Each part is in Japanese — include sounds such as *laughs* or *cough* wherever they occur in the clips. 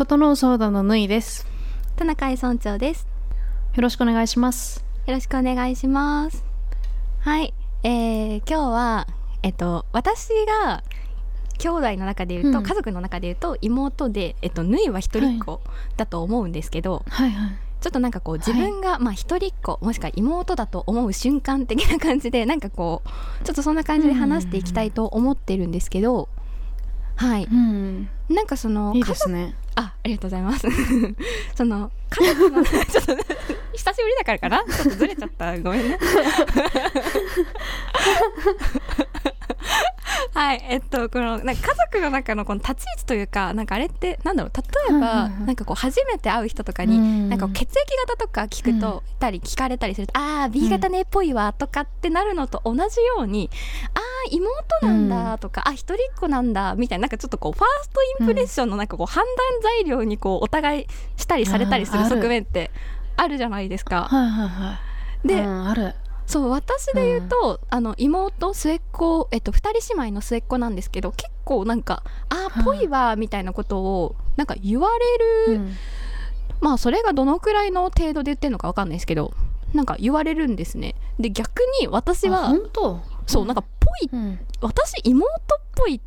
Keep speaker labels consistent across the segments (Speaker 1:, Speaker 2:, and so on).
Speaker 1: 整う相談のぬいです。
Speaker 2: 田中井村長です。
Speaker 1: よろしくお願いします。
Speaker 2: よろしくお願いします。はい、えー、今日はえっと私が兄弟の中で言うと、
Speaker 1: うん
Speaker 2: 家族の中で言うと妹でえっとぬいは一人っ子だと思うんですけど、
Speaker 1: はいはい。
Speaker 2: ちょっとなんかこう自分が、まあ一人っ子もしくは妹だと思う瞬間的な感じでなんかこうちょっとそんな感じで話していきたいと思ってるんですけど、はい、
Speaker 1: うん。
Speaker 2: なんかその
Speaker 1: いいですね。
Speaker 2: あ、ありがとうございます。*laughs* その家族の *laughs* ちょっと久しぶりだからかな？ちょっとずれちゃった。ごめんね。*laughs* はい、えっとこのなんか家族の中のこの立ち位置というか、なんかあれってなんだろう？例えば、なんかこう初めて会う人とかに、
Speaker 1: うん
Speaker 2: なんか血液型とか聞くと、たり聞かれたりすると、ああ B 型ねっぽいわとかってなるのと同じように、ああ妹なんだとか、あ一人っ子なんだみたいななんかちょっとこうファーストインプレッションのなんかこう判断材料にこうお互いしたりされたりする側面ってあるじゃないですか。
Speaker 1: はいはいはい。
Speaker 2: で、
Speaker 1: うん、ある。
Speaker 2: そう私で言うと、あの妹末っ子、えっと、2人姉妹の末っ子なんですけど結構なんか「あーぽいわ」みたいなことをなんか言われる、
Speaker 1: うん。
Speaker 2: まあそれがどのくらいの程度で言ってるのかわかんないですけどなんか言われるんですね。で逆に私
Speaker 1: あ
Speaker 2: は
Speaker 1: 本当？
Speaker 2: そうなんかぽい
Speaker 1: うん。
Speaker 2: 私妹っぽい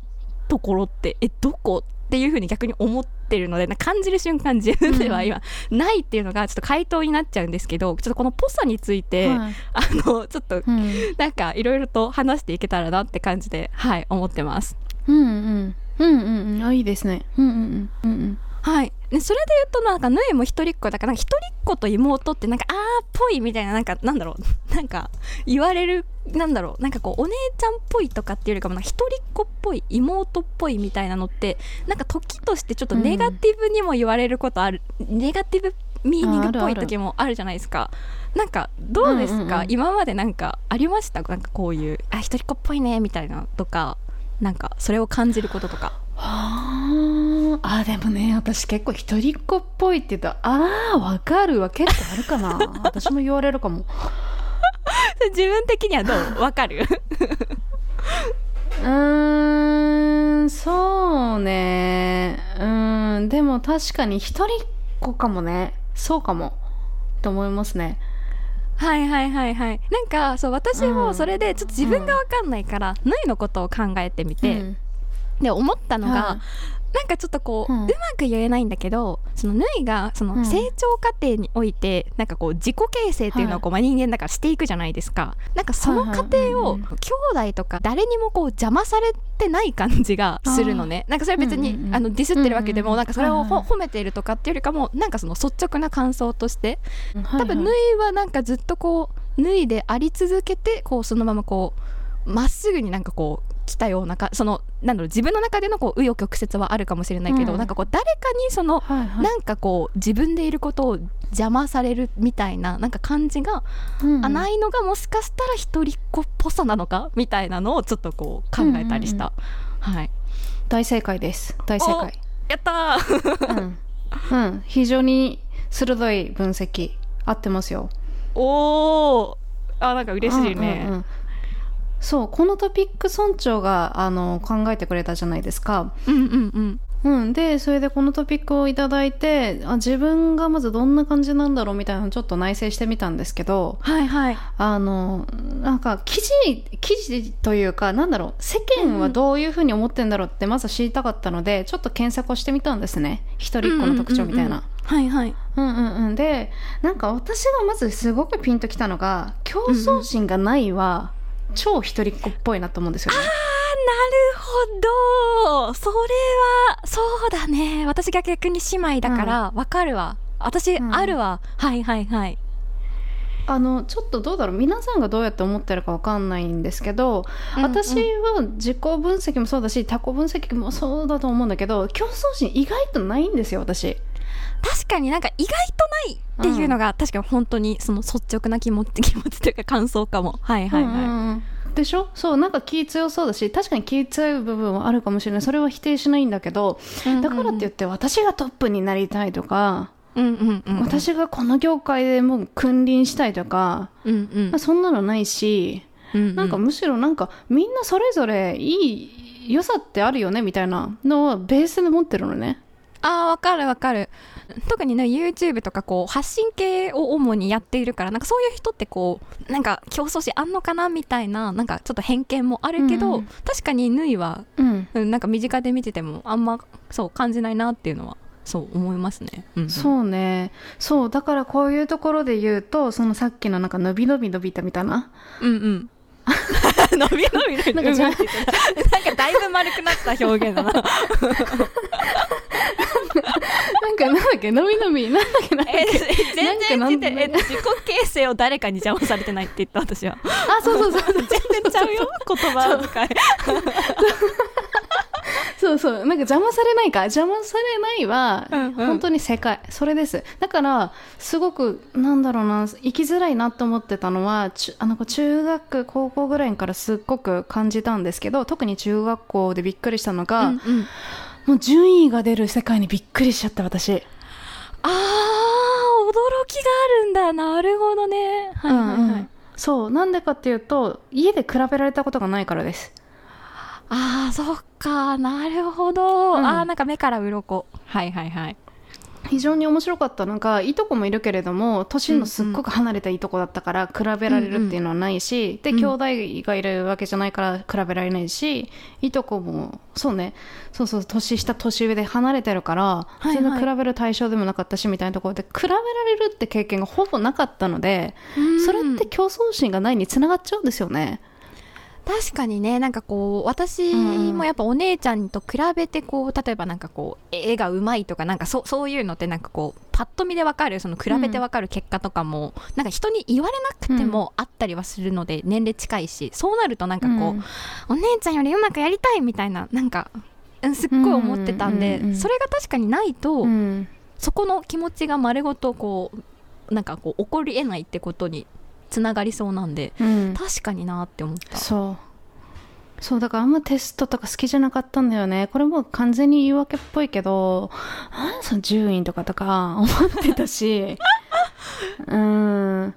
Speaker 2: ところってえどこ？っていうふうに逆に思ってるのでなんか感じる瞬間自分では今ないっていうのがちょっと回答になっちゃうんですけどちょっとこのぽさについて、
Speaker 1: はい
Speaker 2: あのちょっと
Speaker 1: うん。
Speaker 2: なんかいろいろと話していけたらなって感じではい思ってます
Speaker 1: うんうん。うんうんうん。あ、いいですね。うんうんうん。うんうん。
Speaker 2: はいでそれで言うとなんかぬえも一人っ子だから一人っ子と妹ってなんかあーっぽいみたいななんかなんだろう。*laughs* なんか言われるなんだろう。なんかこうお姉ちゃんっぽいとかっていうよりかも一人っ子っぽい妹っぽいみたいなのってなんか時としてちょっとネガティブにも言われることある、ネガティブミーニングっぽい時もあるじゃないですか。なんかどうですか、
Speaker 1: うんうんうん。
Speaker 2: 今までなんかありました？なんかこういうあ一人っ子っぽいねみたいなとか。なんかそれを感じることとか。
Speaker 1: はあ。あ、でもね、私結構一人っ子っぽいって言うと、ああ、わかるわ。結構あるかな。*laughs* 私も言われるかも。
Speaker 2: 自分的にはどう？わかる？*laughs*
Speaker 1: うーん、そうね。うん、でも確かに一人っ子かもね。そうかも。と思いますね。
Speaker 2: はいはいはいはいなんかそう私
Speaker 1: うん
Speaker 2: もそれでちょっと自分が分かんないから、ぬいのことを考えてみて、
Speaker 1: うん
Speaker 2: で思ったのが、
Speaker 1: はい
Speaker 2: なんかちょっとこう、
Speaker 1: う
Speaker 2: うんまく言えないんだけどそのぬいがその
Speaker 1: うん。
Speaker 2: 成長過程において、なんかこう自己形成っていうのをこう、まあ人間だからしていくじゃないですか。なんかその過程を
Speaker 1: はいはい。うんうん
Speaker 2: 兄弟とか誰にもこう邪魔されてない感じがするのね。なんかそれは別に、
Speaker 1: うんうんうん
Speaker 2: あのディスってるわけでも、
Speaker 1: うんうん
Speaker 2: なんかそれを褒めているとかっていうよりかもなんかその率直な感想として多分縫
Speaker 1: はいはい。
Speaker 2: いはなんかずっとこう縫いであり続けてこうそのままこうまっすぐになんかこう来たようなかそのなんだろう自分の中でのこう紆余曲折はあるかもしれないけど、
Speaker 1: うん
Speaker 2: なんかこう誰かにその、
Speaker 1: はいはい
Speaker 2: なんかこう自分でいることを邪魔されるみたいななんか感じが、
Speaker 1: うん
Speaker 2: あないのがもしかしたら一人っ子っぽさなのか？みたいなのをちょっとこう考えたりした、はい
Speaker 1: 大正解です。大正解。
Speaker 2: やったー
Speaker 1: うん。うん。非常に鋭い分析。合ってますよ。
Speaker 2: おーあなんか嬉しいね、
Speaker 1: うんうんうんそう、このトピック村長が、あの、考えてくれたじゃないですか。
Speaker 2: うんうんうん
Speaker 1: うん。で、それでこのトピックをいただいて、あ自分がまずどんな感じなんだろうみたいなのをちょっと内省してみたんですけど、
Speaker 2: はいはい
Speaker 1: あの、なんか、記事、記事というか、なんだろう、世間はどういうふうに思ってんだろうってまず知りたかったので、ちょっと検索をしてみたんですね。一人っ子の特徴みたいな。
Speaker 2: はいはい
Speaker 1: うんうんうん。で、なんか私がまずすごくピンときたのが、競争心がないは、超一人っ子っぽいなと思うんですよね。
Speaker 2: なるほど。それはそうだね。私が逆に姉妹だからわかるわ、私
Speaker 1: うん。
Speaker 2: あるわ、はいはいはい。
Speaker 1: あの、ちょっとどうだろう、皆さんがどうやって思ってるかわかんないんですけど、私は自己分析もそうだし、他己分析もそうだと思うんだけど、競争心意外とないんですよ、私。
Speaker 2: 確かになんか意外とないっていうのが、確かに本当にその率直な気持ち気持ちというか感想かも。はいはいはい、
Speaker 1: うんうんうん。でしょ？そう、なんか気強そうだし、確かに気強い部分はあるかもしれない。それは否定しないんだけど、だからって言って私がトップになりたいとか、
Speaker 2: うんうんうん
Speaker 1: 私がこの業界でもう君臨したいとか、
Speaker 2: うんうん。
Speaker 1: まあ、そんなのないし、
Speaker 2: うん
Speaker 1: なんかむしろなんかみんなそれぞれいい良さってあるよねみたいなのはベースで持ってるのね。
Speaker 2: あーわかるわかる。特にね YouTube とかこう発信系を主にやっているからなんかそういう人ってこうなんか競争心あんのかなみたいななんかちょっと偏見もあるけど、
Speaker 1: うん。
Speaker 2: 確かに縫いは、
Speaker 1: うん。
Speaker 2: うん、なんか身近で見ててもあんまそう感じないなっていうのはそう思いますね、うんうん、
Speaker 1: そうね。そうだからこういうところで言うとそのさっきのなんか伸び伸び伸びたみたいな。
Speaker 2: うんうん。*laughs* 伸び伸び伸び
Speaker 1: なんか
Speaker 2: だいぶ丸くなった表現だな *laughs*
Speaker 1: なんかなんだっけ？伸び伸びなんだっけ？なんだっ
Speaker 2: え
Speaker 1: け
Speaker 2: 全然
Speaker 1: なんか
Speaker 2: え自己形成を誰かに邪魔されてないって言った私は。
Speaker 1: あそうそうそう
Speaker 2: 全然ちゃうよ言葉遣い。
Speaker 1: そうそう。なんか邪魔されないか？邪魔されないは、
Speaker 2: うんうん。
Speaker 1: 本当に正解それです。だからすごくなんだろうな生きづらいなと思ってたのはあの中学高校ぐらいからすっごく感じたんですけど特に中学校でびっくりしたのが、
Speaker 2: うんうん
Speaker 1: もう順位が出る世界にびっくりしちゃった私。
Speaker 2: あー驚きがあるんだ。なるほどね。はいはいはい、
Speaker 1: うんうん。そう。なんでかっていうと家で比べられたことがないからです。
Speaker 2: あーそっか。なるほど、
Speaker 1: うん。
Speaker 2: あーなんか目から鱗。はいはいはい
Speaker 1: 非常に面白かったのがいとこもいるけれども年のすっごく離れたいとこだったから比べられるっていうのはないし、で
Speaker 2: うん
Speaker 1: 兄弟がいるわけじゃないから比べられないしいとこもそうね。そうそう年下年上で離れてるから、
Speaker 2: はいはい。
Speaker 1: 全然比べる対象でもなかったしみたいなところで比べられるって経験がほぼなかったので、それって競争心がないにつながっちゃうんですよね。
Speaker 2: 確かにねなんかこう私もやっぱお姉ちゃんと比べてこう例えばなんかこう絵がうまいとかなんかそそういうのってなんかこうパッと見でわかるその比べてわかる結果とかも、なんか人に言われなくてもあったりはするので、年齢近いしそうなるとなんかこう、
Speaker 1: うん。
Speaker 2: お姉ちゃんよりうまくやりたいみたいななんかうんすっごい思ってたんで、
Speaker 1: うんうんうん。
Speaker 2: それが確かにないと、
Speaker 1: うん。
Speaker 2: そこの気持ちが丸ごとこうなんかこう起こりえないってことにつながりそうなんで
Speaker 1: うん。
Speaker 2: 確かになって思った。
Speaker 1: そう。そうだからあんまテストとか好きじゃなかったんだよね。これもう完全に言い訳っぽいけどあその順位とかとか *laughs* 思ってたし。*laughs* うん。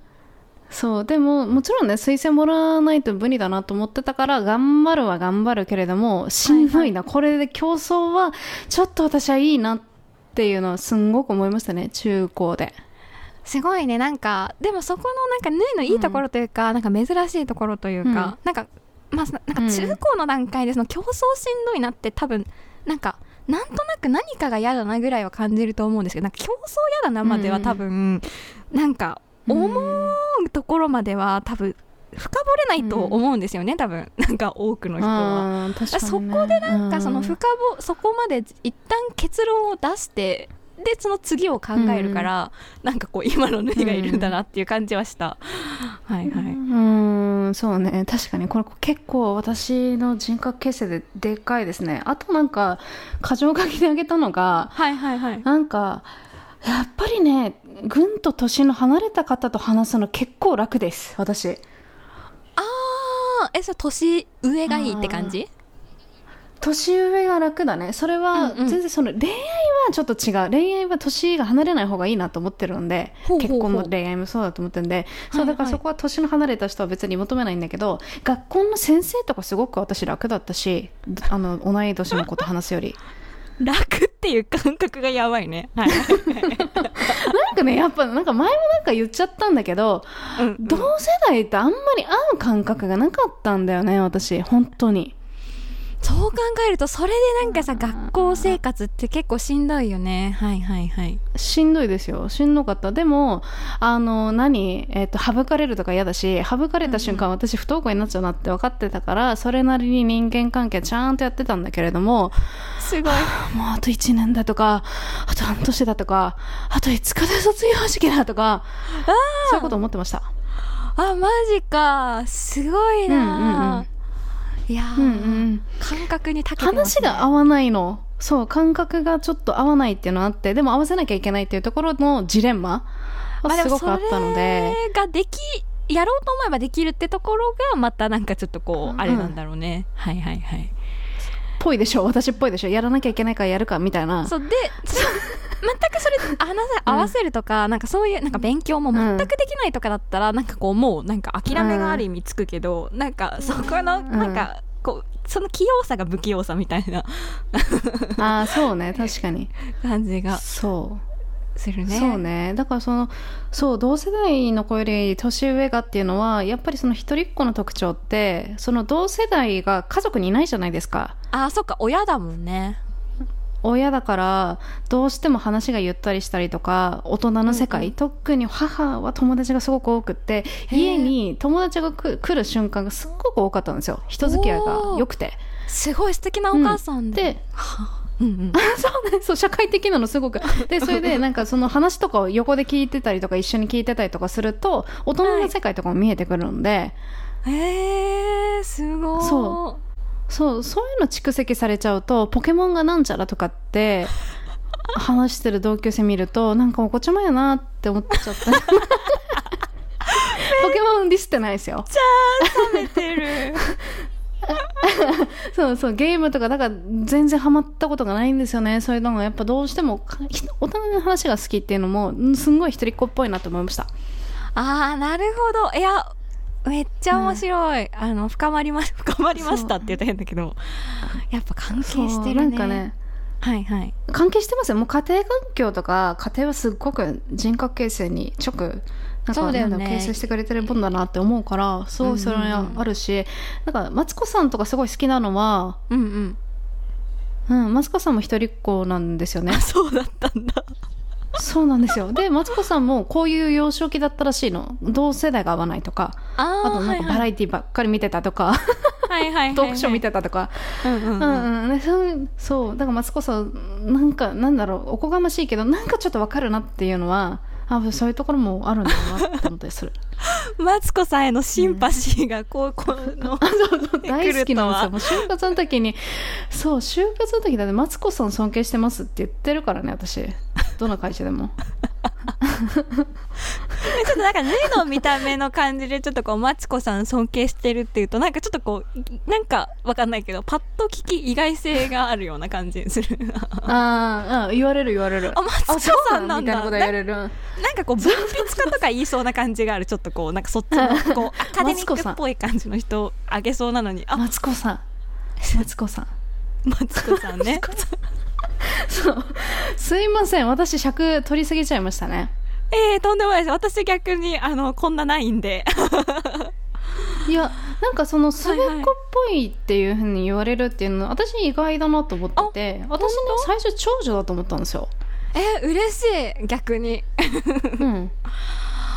Speaker 1: そうでももちろんね推薦もらわないと無理だなと思ってたから頑張るは頑張るけれどもしんどいな、これで競争はちょっと私はいいなっていうのはすんごく思いましたね中高です
Speaker 2: ごいね。なんかでもそこのなんか縫いのいいところというか、なんか珍しいところというか、なんかまあなんか中高の段階でその競争しんどいなって多分なんかなんとなく何かが嫌だなぐらいは感じると思うんですけどなんか競争嫌だなまでは多分、なんか思うところまでは多分深掘れないと思うんですよね、多分。なんか多くの人は。
Speaker 1: ね。
Speaker 2: そこでなんかその
Speaker 1: うん。
Speaker 2: 深ぼそこまで一旦結論を出してでその次を考えるから、なんかこう今の縫いがいるんだなっていう感じはした、はいは
Speaker 1: う
Speaker 2: い、
Speaker 1: ーんそうね。確かにこれ結構私の人格形成ででかいですね。あとなんか箇条書きであげたのが
Speaker 2: はいはいはい。
Speaker 1: なんかやっぱりねぐんと年の離れた方と話すの結構楽です私。
Speaker 2: ああえそれ年上がいいって感じ？
Speaker 1: 年上が楽だね。それは全然その恋愛はちょっと違う。恋愛は年が離れない方がいいなと思ってるんで結婚も恋愛もそうだと思ってるんで。そう
Speaker 2: はい
Speaker 1: だからそこは年の離れた人は別に求めないんだけど学校の先生とかすごく私楽だったしあの同い年の子と話すより。
Speaker 2: 楽っていう感覚がやばいね。はい。
Speaker 1: なんかねやっぱなんか前もなんか言っちゃったんだけど
Speaker 2: うんうん。
Speaker 1: 同世代ってあんまり会う感覚がなかったんだよね私。本当に
Speaker 2: そう考えるとそれでなんかさ学校生活って結構しんどいよね。はいはいはい。
Speaker 1: しんどいですよ。しんどかった。でもあの何、えっと省かれるとか嫌だし省かれた瞬間、私不登校になっちゃうなって分かってたからそれなりに人間関係ちゃんとやってたんだけれども
Speaker 2: すごい。
Speaker 1: もうあと1年だとかあと半年だとかあと5日で卒業式だとかそういうこと思ってました。
Speaker 2: あマジか。すごいな、
Speaker 1: うんうんうん
Speaker 2: いやー、
Speaker 1: うんうん。
Speaker 2: 感覚に長けてね、
Speaker 1: 話が合わないの。そう感覚がちょっと合わないっていうのがあってでも合わせなきゃいけないっていうところのジレンマはすごくあったので,、
Speaker 2: それができやろうと思えばできるってところがまたなんかちょっとこう、あれなんだろうね。はいはいはい。
Speaker 1: ぽいでしょ？私っぽいでしょ？やらなきゃいけないからやるかみたいな。
Speaker 2: そうで *laughs* 全くそれ *laughs* 話せ合わせるとか、なんかそういうなんか勉強も全くできないとかだったら、なんかこうもうなんか諦めがある意味つくけど、なんかそこの
Speaker 1: ん。
Speaker 2: なんかこうその器用さが不器用さみたいな
Speaker 1: ああそうね。確かに。
Speaker 2: 感じが
Speaker 1: そう。
Speaker 2: するね。
Speaker 1: そうね。だからそのそう同世代の子より年上がっていうのはやっぱりその一人っ子の特徴ってその同世代が家族にいないじゃないですか。
Speaker 2: あそっか。親だもんね
Speaker 1: 親だからどうしても話がゆったりしたりとか大人の世界、
Speaker 2: うんうん
Speaker 1: 特に母は友達がすごく多くって家に友達が来来る瞬間がすっごく多かったんですよ。人付き合いが良くて。
Speaker 2: すごい素敵なお母さんで、
Speaker 1: で *laughs*
Speaker 2: うんうん、*laughs*
Speaker 1: そうねそう社会的なのすごく。でそれで *laughs* なんかその話とかを横で聞いてたりとか一緒に聞いてたりとかすると大人の世界とかも見えてくるので、
Speaker 2: へえすごい
Speaker 1: そそうそういうの蓄積されちゃうとポケモンがなんちゃらとかって話してる同級生見るとなんかおこちゃまやなって思っちゃった。ポケモンディスってないですよ。
Speaker 2: 冷めてる。
Speaker 1: そうそうゲームとかだから全然ハマったことがないんですよね。そういうのがやっぱどうしてもか大人の話が好きっていうのもんすんごい一人っ子っぽいなと思いました。
Speaker 2: ああなるほど。いやめっちゃ面白い、あの深まりま *laughs* 深まりましたって言ったら変だけどやっぱ関係してるね。
Speaker 1: そうなんかね。
Speaker 2: はいはい。
Speaker 1: 関係してますよ。もう家庭環境とか家庭はすっごく人格形成に直なんか
Speaker 2: ね。
Speaker 1: 形成してくれてるもんだなって思うからすごいそれはあるし、なんかマツコさんとかすごい好きなのは、
Speaker 2: うんうん。
Speaker 1: うん、マツコさんも一人っ子なんですよね。
Speaker 2: あそうだったんだ
Speaker 1: そうなんですよ。でマツコさんもこういう幼少期だったらしいの。同世代が合わないとか。
Speaker 2: あ
Speaker 1: あとなんかバラエティばっかり見てたとか、
Speaker 2: はいはいはいはい。
Speaker 1: トークショー見てたとか、
Speaker 2: うんうんうん。
Speaker 1: うんうんね、そうそうだからマツコさんなんかなんだろう。おこがましいけどなんかちょっとわかるなっていうのはあそういうところもあるんだなって思ったりする。*laughs*
Speaker 2: マツコさんへのシンパシーがこうこの *laughs*
Speaker 1: 大好きなんですよ。もう就活の時に *laughs* そう就活の時だってマツコさん尊敬してますって言ってるからね私。どの会社でも *laughs*
Speaker 2: ちょっとなんか縫いの見た目の感じでちょっとこうマツコさん尊敬してるっていうとなんかちょっとこうなんかわかんないけどパッと聞き意外性があるような感じする。*laughs*
Speaker 1: あーあ言われる言われる。
Speaker 2: あマツコさんなんだ。
Speaker 1: みたいなこと言われる。
Speaker 2: なんかこう文筆家とか言いそうな感じがある。ちょっとこうなんかそっちの *laughs* こうアカデミックっぽい感じの人をあげそうなのに。あ
Speaker 1: マツコさん。マツコさん。
Speaker 2: マツコさんね
Speaker 1: そう。すいません。私尺取りすぎちゃいましたね。
Speaker 2: えー、とんでもないです。私逆にあのこんなないんで。*laughs*
Speaker 1: いやなんかその末っ子っぽいっていうふうに言われるっていうのは私意外だなと思ってて私ね最初長女だと思ったんですよ、
Speaker 2: えー、嬉しい。逆に。*laughs*
Speaker 1: うん、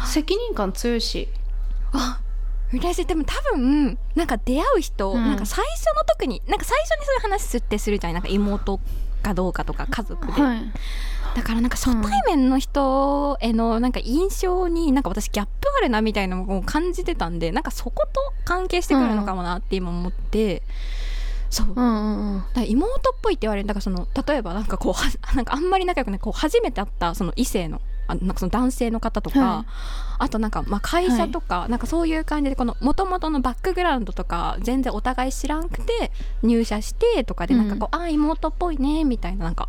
Speaker 1: 責任感強いし。
Speaker 2: あ嬉しい。でも多分なんか出会う人、
Speaker 1: うん。
Speaker 2: なんか最初の時になんか最初にそういう話すってするじゃんなんか妹かどうかとか家族で、
Speaker 1: はい。
Speaker 2: だからなんか初対面の人へのなんか印象になんか私ギャップあるなみたいなのを感じてたんでなんかそこと関係してくるのかもなって今思って、そう。
Speaker 1: うんうんうん。
Speaker 2: だ妹っぽいって言われる。だからその例えばなんかこうは *laughs* なんかあんまり仲良くないこう初めて会ったその異性のあなんかその男性の方とか、
Speaker 1: はい。
Speaker 2: あとなんかまあ会社とか、なんかそういう感じでこの元々のバックグラウンドとか全然お互い知らんくて入社してとかでなんかこう、ああ妹っぽいねみたいななんか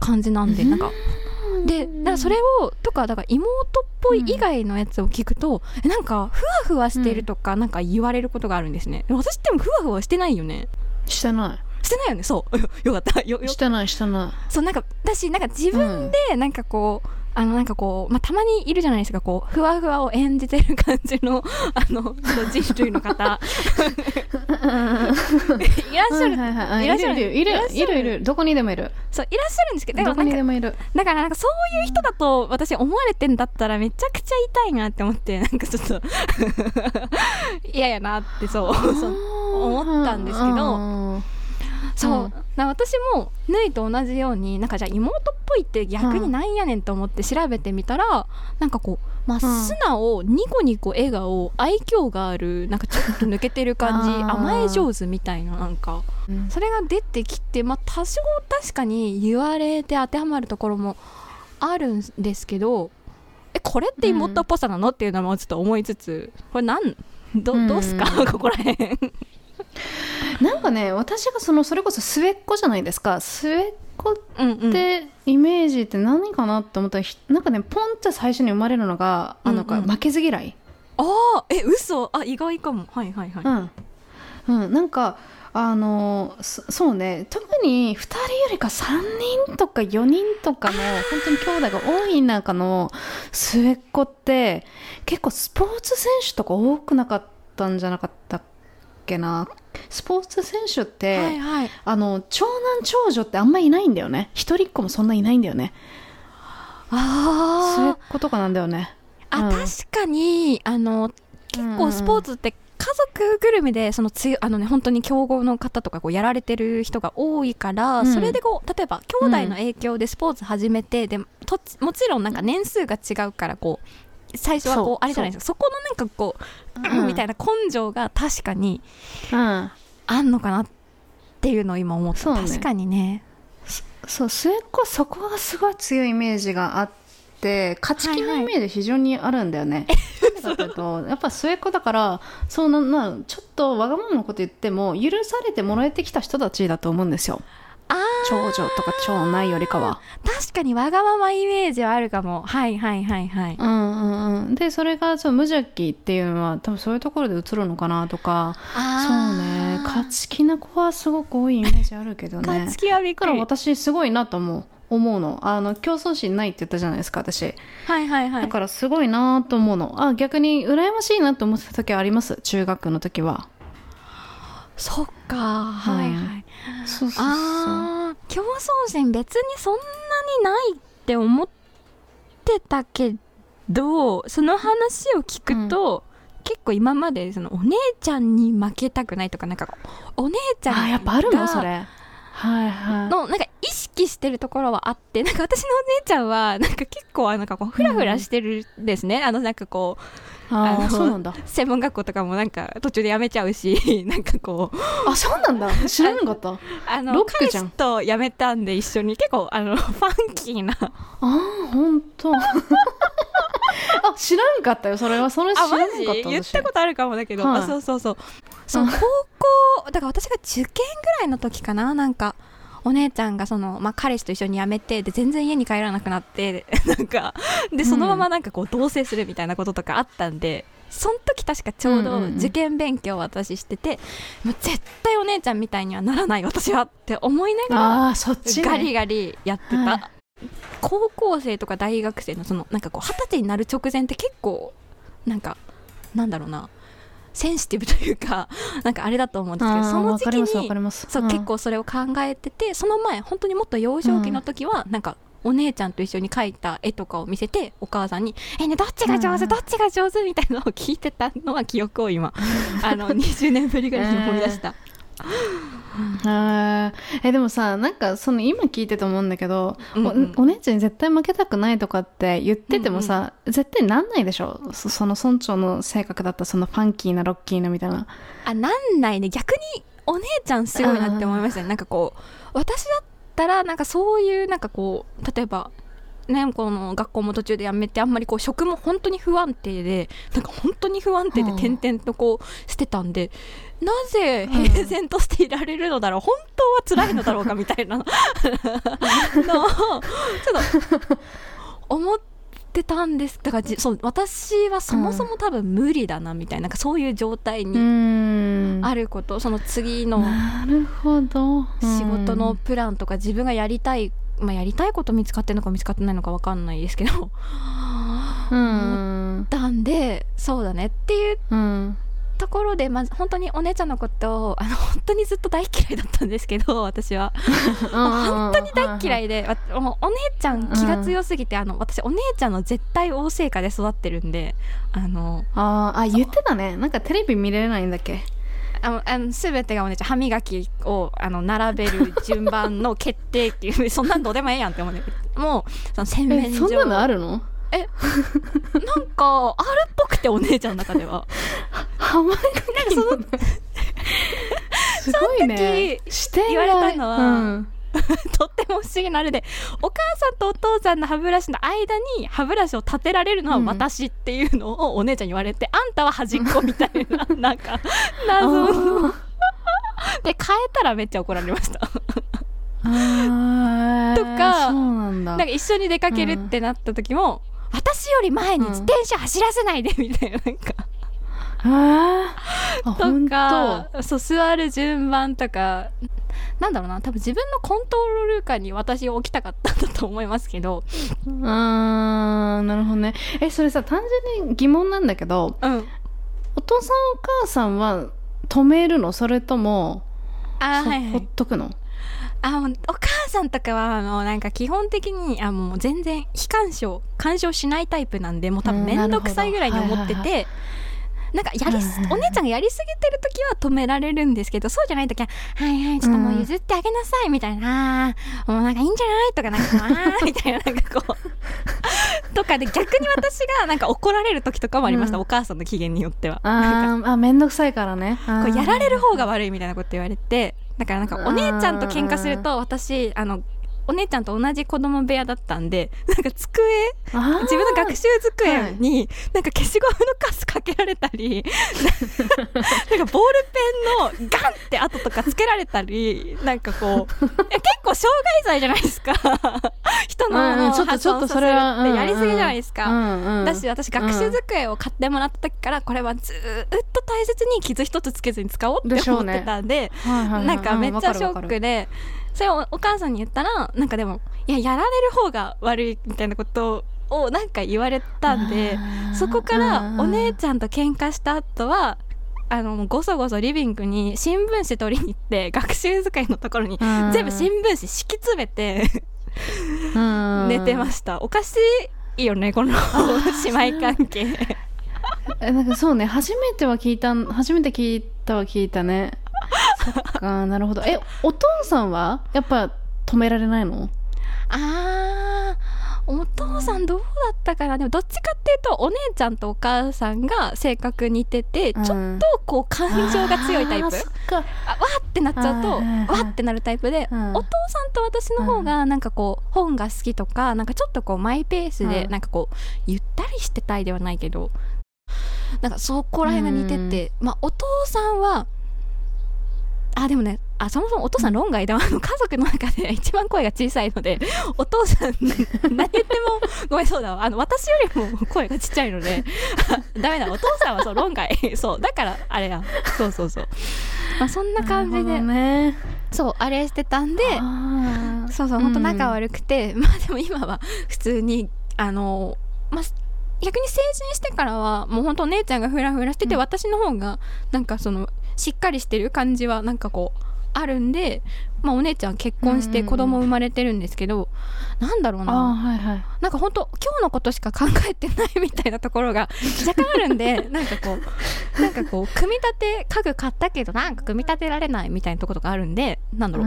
Speaker 2: 感じなんで、なんかでだからそれをとかだから妹っぽい以外のやつを聞くと、えなんかふわふわしてるとかなんか言われることがあるんですね、私ってもふわふわしてないよね。
Speaker 1: してな
Speaker 2: してないよね。そう。*laughs* よかった。よよ。
Speaker 1: いしてないしてな
Speaker 2: そうなんかだしなんか自分でなんかこう、あのなんかこう、まあ、たまにいるじゃないですかこうふわふわを演じてる感じの *laughs* あの人類の方。*laughs* いらっしゃる、
Speaker 1: いはいはいはい。
Speaker 2: いらっしゃる
Speaker 1: いるいるいるどこにでもいる。
Speaker 2: そういらっしゃるんですけどで
Speaker 1: どこにでもいる。
Speaker 2: だからなんかそういう人だと私思われてんだったらめちゃくちゃ痛いなって思ってなんかちょっと *laughs* 嫌やなってそうそう思ったんですけど。
Speaker 1: うん
Speaker 2: そう、
Speaker 1: うん。
Speaker 2: だから私もぬいと同じようになんかじゃあ妹っぽいって逆になんやねんと思って調べてみたら、なんかこう、まあ、
Speaker 1: ん
Speaker 2: 素直ニコニコ笑顔愛嬌があるなんかちょっと抜けてる感じ *laughs* 甘え上手みたいななんか。
Speaker 1: うん。
Speaker 2: それが出てきて、まあ、多少確かに言われて当てはまるところもあるんですけどえこれって妹っぽさなの？っていうのもちょっと思いつつこれなんどどうすか、
Speaker 1: う *laughs* ん
Speaker 2: ここらへん *laughs*
Speaker 1: なんかね私がそのそれこそ末っ子じゃないですか。末っ子っ
Speaker 2: うんうん。
Speaker 1: てイメージって何かなって思ったらひなんかねポンって最初に生まれるのがあの、
Speaker 2: うんうん。
Speaker 1: 負けず嫌い。
Speaker 2: ああえ嘘。あ意外かも。はいはいはい、
Speaker 1: うん、うん、なんかあのそそうね。特に2人よりか3人とか4人とかの本当に兄弟が多い中の末っ子って結構スポーツ選手とか多くなかったんじゃなかったっけなスポーツ選手って、
Speaker 2: はいはい。
Speaker 1: あの長男長女ってあんまいないんだよね。一人っ子もそんないないんだよね。末っ
Speaker 2: あ
Speaker 1: 子とかなんだよね。
Speaker 2: ーあ、
Speaker 1: うん。
Speaker 2: 確かにあの結構スポーツって家族ぐるみでそのつあのね本当に強豪の方とかこうやられてる人が多いから、
Speaker 1: うん。
Speaker 2: それでこう例えば兄弟の影響でスポーツ始めて、でともちろんなんか年数が違うからこう最初はこうあれじゃないですか。そこのなんかこう、
Speaker 1: うん *clears throat*
Speaker 2: みたいな根性が確かに
Speaker 1: うん。
Speaker 2: あんのかなっていうのを今思った、
Speaker 1: ね。
Speaker 2: 確かにね。
Speaker 1: そう末っ子はそこがすごい強いイメージがあって勝ち気の
Speaker 2: はいはい
Speaker 1: イメージ非常にあるんだよね、なんでかというと。やっぱ末っ子だからそうななちょっとわがままなこと言っても許されてもらえてきた人たちだと思うんですよ長女とか長男よりかは。
Speaker 2: 確かにわがままイメージはあるかも。はいはいはいはい。
Speaker 1: うんうんうん。でそれがそう無邪気っていうのは多分そういうところで映るのかなとか。そうね。勝ち気な子はすごく多いイメージあるけどね。*laughs*
Speaker 2: 勝ち気はびっ
Speaker 1: だから
Speaker 2: くり
Speaker 1: 私すごいなと思う思うの。あの競争心ないって言ったじゃないですか私。
Speaker 2: はいはいはい。
Speaker 1: だからすごいなと思うの。あ逆に羨ましいなと思ってた時あります？中学の時は。
Speaker 2: そっか。はいはい、
Speaker 1: そうそうそう。
Speaker 2: あー競争心別にそんなにないって思ってたけどその話を聞くと、結構今までそのお姉ちゃんに負けたくないとかなんかお姉ちゃんが
Speaker 1: あやっぱあるの？それ。はいはい。
Speaker 2: のなんか意識してるところはあってなんか私のお姉ちゃんはなんか結構なんかこうフラフラしてるんですね、あのなんかこう
Speaker 1: あそうなんだ。
Speaker 2: 専門学校とかもなんか途中で辞めちゃうし *laughs* なんかこう。
Speaker 1: あそうなんだ。知らなかった。あ
Speaker 2: あの
Speaker 1: ロックじゃん。
Speaker 2: と辞めたんで一緒に結構あの *laughs* ファンキーな。
Speaker 1: あ本当。あ知らんかったよそれは。それ知らなかった
Speaker 2: ジ？言っ
Speaker 1: 私
Speaker 2: たことあるかもだけど、
Speaker 1: はい。
Speaker 2: あそうそうそう。そう
Speaker 1: うん
Speaker 2: 高校だから私が受験ぐらいの時かななんかお姉ちゃんがその、まあ、彼氏と一緒に辞めてで全然家に帰らなくなって *laughs* なんかでそのままなんかこう同棲するみたいなこととかあったんで、その時確かちょうど
Speaker 1: うんうんうん。
Speaker 2: 受験勉強を私してて、もう絶対お姉ちゃんみたいにはならない私はって思いながら
Speaker 1: そっちね。
Speaker 2: ガリガリやってた、
Speaker 1: はい。
Speaker 2: 高校生とか大学生のそのなんかこう二十歳になる直前って結構なんかなんだろうなセンシティブというか *laughs* なんかあれだと思うんですけどその時期にそう、
Speaker 1: ん。
Speaker 2: 結構それを考えててその前本当にもっと幼少期の時は、なんかお姉ちゃんと一緒に描いた絵とかを見せてお母さんに「えねどっちが上手、
Speaker 1: うん。
Speaker 2: どっちが上手?」みたいなのを聞いてたのは記憶を今 *laughs* あの20年ぶりぐらいに思い出した。*laughs* *laughs*
Speaker 1: えでもさなんかその今聞いてて思うんだけど、
Speaker 2: うんうん。
Speaker 1: おお姉ちゃんに絶対負けたくないとかって言っててもさ、絶対なんないでしょ？そその村長の性格だったそのファンキーなロッキーなみたいな。
Speaker 2: あなんないね。逆にお姉ちゃんすごいなって思いましたね。なんかこう私だったらなんかそういうなんかこう例えばねこの学校も途中で辞めてあんまりこう職も本当に不安定でなんか本当に不安定で
Speaker 1: うん。
Speaker 2: 点々とこうしてたんで、なぜ平然としていられるのだろう本当は辛いのだろうかみたいな。*laughs* のをちょっと思ってたんです。だからじそう私はそもそも多分無理だなみたいななんかそういう状態
Speaker 1: う
Speaker 2: に
Speaker 1: ん。
Speaker 2: あることその次の
Speaker 1: なるほど。
Speaker 2: 仕事のプランとか自分がやりたい、まあ、やりたいこと見つかってるのか見つかってないのか分かんないですけど。
Speaker 1: うん。
Speaker 2: たんでそうだねっていう
Speaker 1: うん。
Speaker 2: ところでまず本当にお姉ちゃんのことをあの本当にずっと大嫌いだったんですけど私は。
Speaker 1: 本
Speaker 2: 本当に大嫌
Speaker 1: い
Speaker 2: いで、わもうお姉ちゃん気が強すぎて、あの私お姉ちゃんの絶対王政下で育ってるんであの
Speaker 1: あーあ言ってたね。なんかテレビ見れないんだっけ？
Speaker 2: あのあの全てがお姉ちゃん歯磨きをあの並べる順番の決定っていうそんなんどうでもええやんって思うんだけど。もうその洗面所。
Speaker 1: えそんなのあるの？
Speaker 2: なんかあるっぽくてお姉ちゃんの中では。
Speaker 1: ハマり
Speaker 2: その
Speaker 1: すごいね。
Speaker 2: 言われたのは *laughs*
Speaker 1: うん。
Speaker 2: とっても不思議なあれでお母さんとお父さんの歯ブラシの間に歯ブラシを立てられるのは私っていうのをお姉ちゃんに言われて、あんたは端っこみたいななんか *laughs* 謎の
Speaker 1: あ
Speaker 2: で変えたらめっちゃ怒られました。*laughs*
Speaker 1: ー
Speaker 2: とか
Speaker 1: なん
Speaker 2: か一緒に出かけるってなった時も、私より前に自転車走らせないでみたいななんかと。
Speaker 1: 本
Speaker 2: か
Speaker 1: 当
Speaker 2: そう座る順番とか。なんだろうな。多分自分のコントロール下に私を置きたかったんだと思いますけど。
Speaker 1: あーなるほどね。えそれさ単純に疑問なんだけど
Speaker 2: うん。
Speaker 1: お父さんお母さんは止めるの？それともほほっ
Speaker 2: あーはいはい。
Speaker 1: とくの？
Speaker 2: あもうお母さんとかはもうなんか基本的にあもう全然非干渉干渉しないタイプなんでもう多分
Speaker 1: うん
Speaker 2: 面倒くさいぐらいに思って
Speaker 1: なるほど
Speaker 2: てなんかやりすお姉ちゃんがやりすぎてる時は止められるんですけどそうじゃない時は「はいはいちょっともう譲ってあげなさい」みたいな「あーもうなんかいいんじゃない?」とかなんか「あー」みたいななんかこう。*laughs* とかで逆に私がなんか怒られる時とかもありました、
Speaker 1: うん。
Speaker 2: お母さんの機嫌によっては。
Speaker 1: あーあめんどくさいからね。
Speaker 2: こうやられる方が悪いみたいなこと言われてだからなんかお姉ちゃんと喧嘩すると私あのお姉ちゃんと同じ子供部屋だったんで *laughs* なんか机自分の学習机になんか消しゴムのカスかけられたり *laughs* なんかボールペンのガンって跡とかつけられたりなんかこう *laughs* 結構傷害罪じゃないですか。人のものを
Speaker 1: うんうんちょっと
Speaker 2: 破
Speaker 1: ちょっと
Speaker 2: 損させる
Speaker 1: それは
Speaker 2: ってやりすぎじゃないですか。
Speaker 1: うんうん。
Speaker 2: だし私学習机を買ってもらった時からこれはずーっと大切に傷一つつけずに使おうって思ってたんで
Speaker 1: はいはいはい
Speaker 2: なんかめっちゃショックでそれをお母さんに言ったらなんかでもいややられる方が悪いみたいなことをなんか言われたんでそこから
Speaker 1: うん
Speaker 2: お姉ちゃんと喧嘩した後はあのごそごそリビングに新聞紙取りに行って学習机のところに
Speaker 1: うん。
Speaker 2: 全部新聞紙敷き詰めて
Speaker 1: うん。
Speaker 2: 寝てました。おかしいよねこの姉妹関係。*laughs*
Speaker 1: えなんかそうね初めては聞いた初めて聞いたは聞いたねそっかなるほど。えお父さんはやっぱ止められないの？
Speaker 2: あーお父さんどうだったかな？でもどっちかっていうとお姉ちゃんとお母さんが性格似てて、
Speaker 1: うん。
Speaker 2: ちょっとこう感情が強いタイプ？
Speaker 1: あ
Speaker 2: わーってなっちゃうとわってなるタイプで、
Speaker 1: うん。
Speaker 2: お父さんと私の方がなんかこう本が好きとかなんかちょっとこうマイペースで
Speaker 1: うん。
Speaker 2: なんかこうゆったりしてたいではないけどなんかそこら辺が似てて、まあお父さんはあでもねあそもそもお父さん論外ではあの家族の中で一番声が小さいので *laughs* お父さん何言ってもごめんそうだわ。あの私よりも声がちっちゃいのであ *laughs* ダメだ。お父さんはそう論外。*laughs* そう。だからあれや。そうそうそう。まあそんな感じで。
Speaker 1: ね。
Speaker 2: そうあれしてたんでそうそう本当仲悪くて、まあでも今は普通にあのまあ逆に成人してからはもう本当お姉ちゃんがフラフラしてて、
Speaker 1: うん。
Speaker 2: 私の方がなんかそのしっかりしてる感じはなんかこうあるんで、まあ、お姉ちゃん結婚して子供生まれてるんですけど、なんだろうな。
Speaker 1: はいはい。
Speaker 2: なんか本当今日のことしか考えてないみたいなところが若干あるんで *laughs* なんかこうなんかこう組み立て家具買ったけどなんか組み立てられないみたいなところがあるんでなんだろう。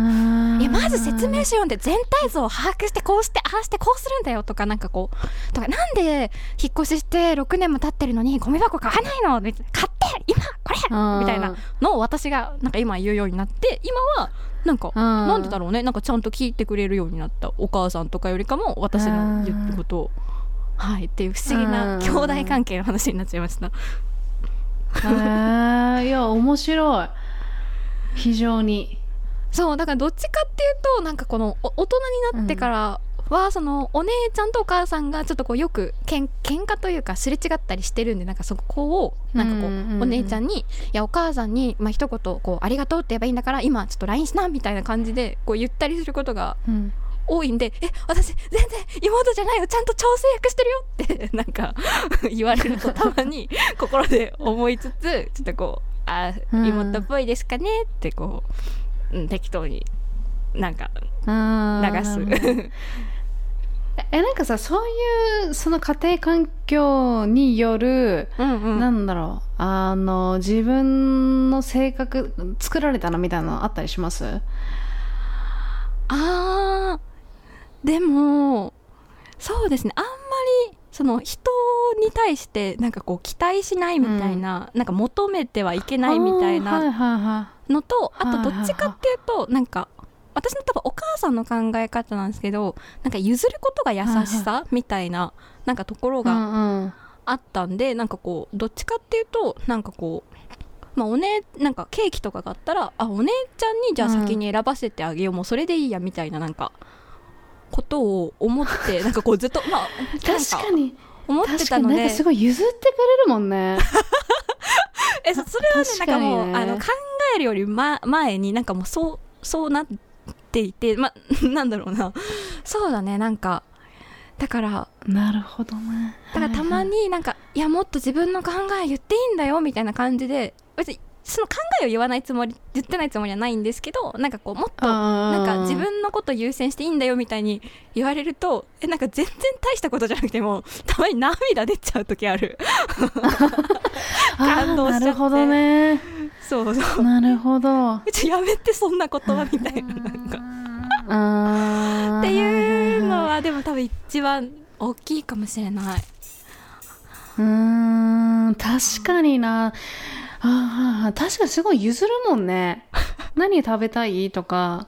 Speaker 2: いやまず説明書読んで全体像を把握してこうしてああしてこうするんだよとかなんかこうとかなんで引っ越しして6年も経ってるのにゴミ箱買わないの？みたいな。買って今これ！みたいなのを私がなんか今言うようになって今はなんかな
Speaker 1: なん
Speaker 2: でだろうね。なんかちゃんと聞いてくれるようになったお母さんとかよりかも私の言ったことを。はい。っていう不思議な
Speaker 1: うん。
Speaker 2: 兄弟関係の話になっちゃいました。
Speaker 1: へえいや面白い。非常に。
Speaker 2: そうだからどっちかっていうとなんかこのお大人になってからは、そのお姉ちゃんとお母さんがちょっとこうよくけん喧嘩というかすれ違ったりしてるんでなんかそこをなんかこう、お姉ちゃんに「いやお母さんに、まあ一言こうありがとうって言えばいいんだから今ちょっと LINE しな」みたいな感じでこう言ったりすることが
Speaker 1: うん
Speaker 2: 多いんで「え私全然妹じゃないよちゃんと調整役してるよ」って *laughs* なんか言われるとたまに心で思いつつちょっとこう「あ
Speaker 1: うん
Speaker 2: 妹っぽいですかね」ってこう、うん、適当になんか流す。
Speaker 1: えなんかさそういうその家庭環境による、
Speaker 2: うんうん。
Speaker 1: なんだろう。あの自分の性格作られたなみたいなのあったりします？
Speaker 2: あーでもそうですね。あんまりその人に対してなんかこう期待しないみたいな、なんか求めてはいけないみたいなのとあ,、
Speaker 1: はいはいはい
Speaker 2: とどっちかっていうとなんか私の多分お母さんの考え方なんですけどなんか譲ることが優しさみたいななんかところがあったんでなんかこうどっちかっていうとなんかこうまあおねなんかケーキとかがあったらあお姉ちゃんにじゃあ先に選ばせてあげよう、もうそれでいいやみたいななんかことを思って *laughs* なんかこうずっとまあ
Speaker 1: 確かに。
Speaker 2: 思って
Speaker 1: 確かに
Speaker 2: たので
Speaker 1: なんかすごい譲ってくれるもんね。*laughs*
Speaker 2: えそそれはね
Speaker 1: 確
Speaker 2: なんかもうあの考えるより、ま、前になんかもうそうそうなっていてま *laughs* なんだろうな。そうだねなんか。だから。
Speaker 1: なるほどね。
Speaker 2: だからたまになんか、いやもっと自分の考え言っていいんだよみたいな感じで別にその考えを言わないつもり言ってないつもりはないんですけどなんかこうもっとな
Speaker 1: なん
Speaker 2: か自分のこと優先していいんだよみたいに言われるとえなんか全然大したことじゃなくてもたまに涙出ちゃう時ある。*laughs* 感動しちゃって。
Speaker 1: なるほどね。
Speaker 2: そうそう。
Speaker 1: なるほど。
Speaker 2: ちょやめてそんな言葉みたいななんか。っていうのはでも多分一番大きいかもしれない。う
Speaker 1: ーん確かになああ確かにすごい譲るもんね。何食べたい？とか。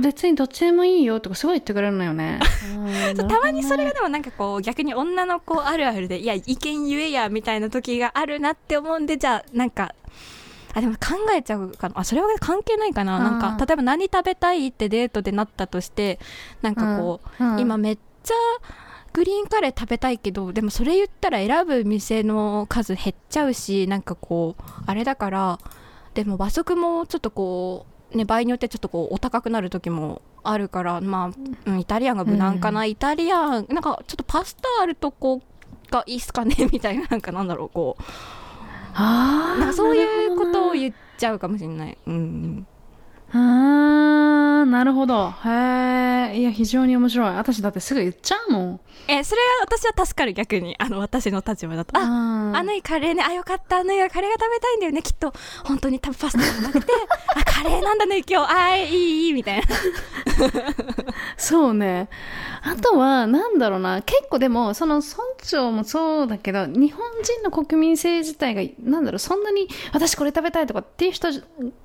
Speaker 1: 別にどっちでもいいよとかすごい言ってくれるのよね。*laughs*
Speaker 2: そうたまにそれがでもなんかこう逆に女の子あるあるでいや意見言えやみたいな時があるなって思うんでじゃあなんかあでも考えちゃうかな。あそれは関係ないかな。なんか例えば何食べたいってデートでなったとしてなんかこう、
Speaker 1: うん。
Speaker 2: 今めっちゃグリーンカレー食べたいけどでもそれ言ったら選ぶ店の数減っちゃうしなんかこうあれだからでも和食もちょっとこうね場合によってちょっとこうお高くなる時もあるからまあ、うんイタリアンが無難かな、イタリアンなんかちょっとパスタあるとこがいいっすかね *laughs* みたいななんかなんだろうこう。
Speaker 1: あ
Speaker 2: なんかそういうことを
Speaker 1: う
Speaker 2: 言っちゃうかもしれない。うん
Speaker 1: あーなるほど。へえいや非常に面白い。私だってすぐ言っちゃうもん。
Speaker 2: えそれは私は助かる逆に。あの私の立場だと。あ
Speaker 1: あ
Speaker 2: あのいカレーねあよかったあのいはカレーが食べたいんだよね。きっと本当に多分パスタじゃなくて *laughs* あカレーなんだね今日。あいいいいみたいな。
Speaker 1: そうね。あとは、なんだろうな、結構でも、その村長もそうだけど、日本人の国民性自体が、なんだろう、そんなに、私これ食べたいとかっていう人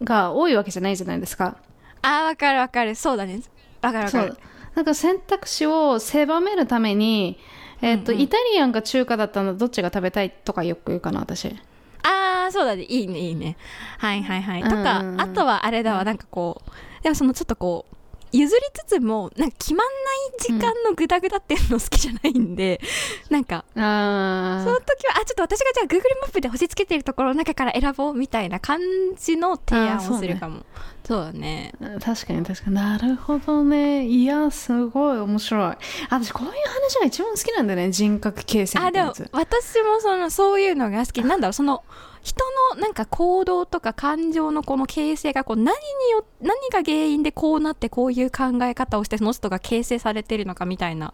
Speaker 1: が多いわけじゃないじゃないですか？
Speaker 2: あわかるわかる。そうだね。わかるわかる。
Speaker 1: なんか選択肢を狭めるために、えっ、と、
Speaker 2: うんうん。
Speaker 1: イタリアンか中華だったらどっちが食べたいとかよく言うかな、私。
Speaker 2: ああそうだね。いいねいいね。はいはいはい。とか、
Speaker 1: うん
Speaker 2: あとはあれだわ。なんかこうでもそのちょっとこう譲りつつもなんか決まんない時間のグダグダっていうの好きじゃないんで、なんか
Speaker 1: あ
Speaker 2: その時はあちょっと私がじゃあ Google マップで星つけてるところの中から選ぼうみたいな感じの提案をするかもそう,、だね。
Speaker 1: 確かに確かに。なるほどね。いやすごい面白い。私こういう話が一番好きなんだよね。人格形成
Speaker 2: あでも私もそのそういうのが好き。なんだろうその人のなんか行動とか感情のこの形成がこう何によ何が原因でこうなってこういう考え方をしてその人が形成されてるのかみたいな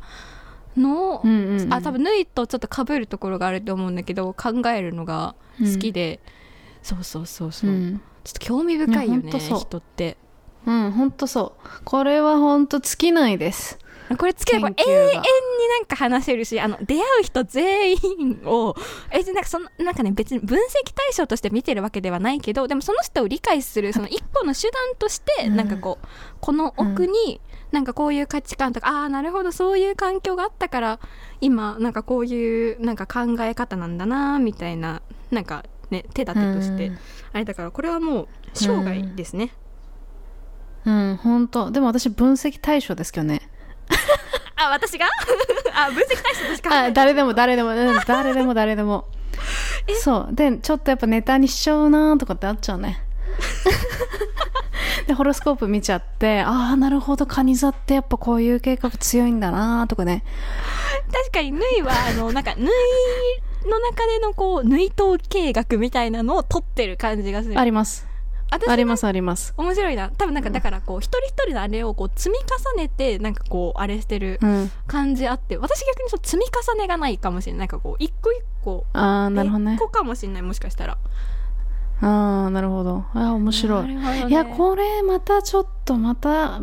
Speaker 2: のを、
Speaker 1: うんうんうん。
Speaker 2: あ多分ヌイとちょっとかぶるところがあると思うんだけど考えるのが好きで、そうそうそうそう、
Speaker 1: うん
Speaker 2: ちょっと興味深いよね人って。
Speaker 1: うん、ほんとそう。これはほんと尽きないです。
Speaker 2: これつければ永遠になんか話せるしあの出会う人全員をえなんかそのなんかね別に分析対象として見てるわけではないけどでもその人を理解するその一個の手段として
Speaker 1: うん。
Speaker 2: なんかこうこの奥になんかこういう価値観とかああーなるほどそういう環境があったから今なんかこういうなんか考え方なんだなみたいななんかね手立てとして
Speaker 1: うん
Speaker 2: あれだからこれはもう生涯ですね。
Speaker 1: うん、ほんと。でも私分析対象ですけどね。*laughs*
Speaker 2: あ私が？*laughs* あ分析対象として考え
Speaker 1: あ、誰でも誰でも、うん、誰でも誰でも。そう。で、ちょっとやっぱネタにしちゃうなとかってあっちゃうね。*laughs* で、ホロスコープ見ちゃって、ああ、なるほど、カニ座ってやっぱこういう計画強いんだなとかね。
Speaker 2: 確かに縫いはあのなんか縫いの中でのこう縫い統計学みたいなのを取ってる感じがする
Speaker 1: あります。
Speaker 2: 私
Speaker 1: あります、あります。
Speaker 2: 面白いな多分なんかだからこう一人一人のあれをこう積み重ねてなんかこうあれしてる
Speaker 1: うん。
Speaker 2: 感じあって私逆にそう積み重ねがないかもしれないなんかこう一個一個
Speaker 1: ああ、なるほどね
Speaker 2: 一。個かもしれないもしかしたら
Speaker 1: ああ、なるほど。ああ、面白い。
Speaker 2: ね
Speaker 1: いや、これまたちょっとまた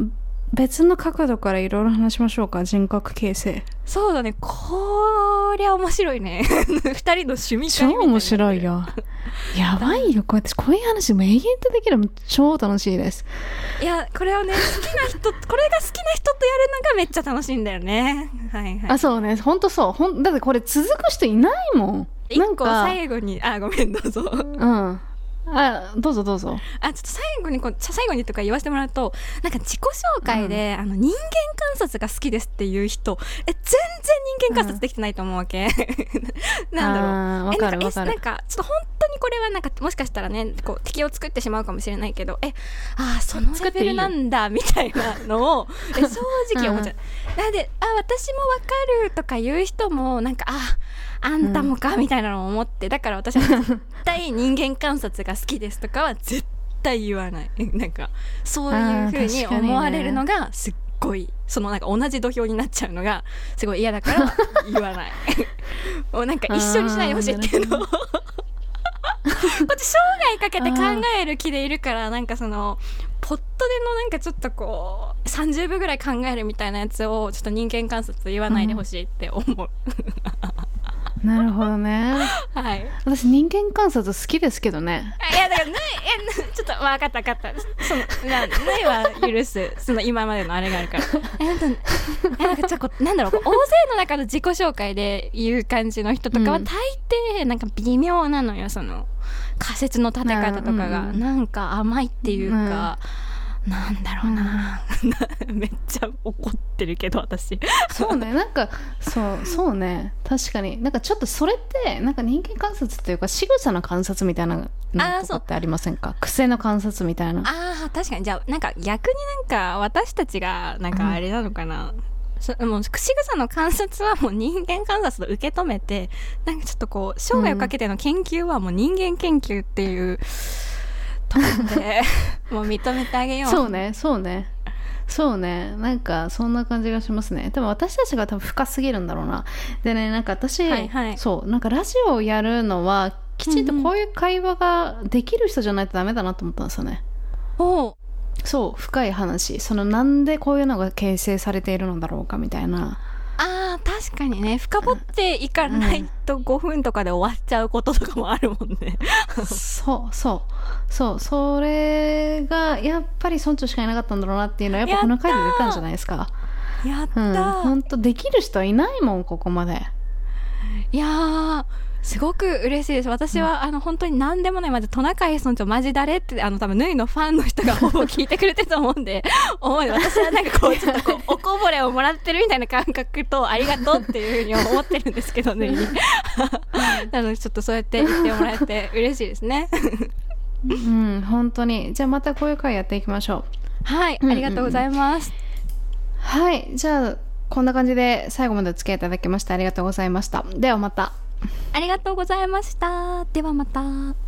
Speaker 1: 別の角度からいろいろ話しましょうか。人格形成。
Speaker 2: そうだねこりゃ面白いね *laughs* 二人の趣味
Speaker 1: 超面白いよ。やばいよ。こうやって、こういう話も永遠とできるの超楽しいです。
Speaker 2: いやこれをね好きな人 *laughs* これが好きな人とやるのがめっちゃ楽しいんだよねはいはい
Speaker 1: あ、そうね。ほんとそう。ほん、だってこれ続く人いないもん。な
Speaker 2: 一個最後にあごめんどうぞ
Speaker 1: うん。あどうぞどうぞ。
Speaker 2: あちょっと最後にこう最後にとか言わせてもらうとなんか自己紹介で、うん、あの人間観察が好きですっていう人。え全然人間観察できてないと思うわけ、うん、なんだろう。
Speaker 1: わかるわ
Speaker 2: かる。なんかちょっと本当にこれはなんかもしかしたらねこう敵を作ってしまうかもしれないけどえああそのレベルなんだみたいなのを *laughs* え正直思っちゃう、うん、なんであ私もわかるとか言う人もなんかああんたもかみたいなのを思ってだから私は絶対人間観察が好きですとかは絶対言わない。*laughs* なんかそういうふうに思われるのがすっごいそのなんか同じ土俵になっちゃうのがすごい嫌だから *laughs* 言わない。*laughs* もうなんか一緒にしないでほしいっていうのをこっち生涯かけて考える気でいるからなんかそのポットでのなんかちょっとこう30秒ぐらい考えるみたいなやつをちょっと人間観察言わないでほしいって思う、
Speaker 1: なるほどね。
Speaker 2: はい。
Speaker 1: 私人間観察好きですけどね。
Speaker 2: いやだからぬいえちょっと分かった分かった。そのなぬいは許すその今までのあれがあるから。*laughs* えなんえなんかちょっとなんだろう大勢の中の自己紹介で言う感じの人とかは大抵なんか微妙なのよその仮説の立て方とかが、うん、なんか甘いっていうか。うんなんだろうな、うん、*laughs* めっちゃ怒ってるけど私。
Speaker 1: そうね。なんかそうそうね。確かに。なんかちょっとそれってなんか人間観察っていうか仕草の観察みたいなのとかってありませんか？癖の観察みたいな。
Speaker 2: あ確かに。じゃあなんか逆になんか私たちがなんかあれなのかな、うんそもう仕草の観察はもう人間観察と受け止めてなんかちょっとこう生涯をかけての研究はもう人間研究っていう、と思って *laughs* もう認めてあげよう。
Speaker 1: そうねそうね。そうね。なんかそんな感じがしますね。でも私たちが多分深すぎるんだろうな。でねなんか私、はいはい、そうなんかラジオをやるのはきちんとこういう会話ができる人じゃないとダメだなと思ったんですよね、
Speaker 2: う。ん、お
Speaker 1: そう深い話。そのなんでこういうのが形成されているのだろうかみたいな。
Speaker 2: あ確かにね深掘っていかないと5分とかで終わっちゃうこととかもあるもんね。
Speaker 1: そうそうそうそれがやっぱり村長しかいなかったんだろうなっていうのはやっぱこの回で出たんじゃないですか。
Speaker 2: やったー、
Speaker 1: うん、ほんとできる人いないもんここまで。
Speaker 2: いやーすごく嬉しいです。私は、うん、あの本当に何でもないまずトナカイ村長マジ誰ってあの多分ヌイのファンの人がほぼ聞いてくれてると思うんで *laughs* 思う私はなんかこうちょっとこう *laughs* おこぼれをもらってるみたいな感覚とありがとうっていうふうに思ってるんですけどヌイに。なのでちょっとそうやって言ってもらえて嬉しいですね。
Speaker 1: うん本当に。じゃあまたこういう回やっていきましょう。
Speaker 2: はい、ありがとうございます、
Speaker 1: はいじゃあこんな感じで最後までお付き合いいただきましてありがとうございました。ではまた
Speaker 2: ありがとうございました。ではまた。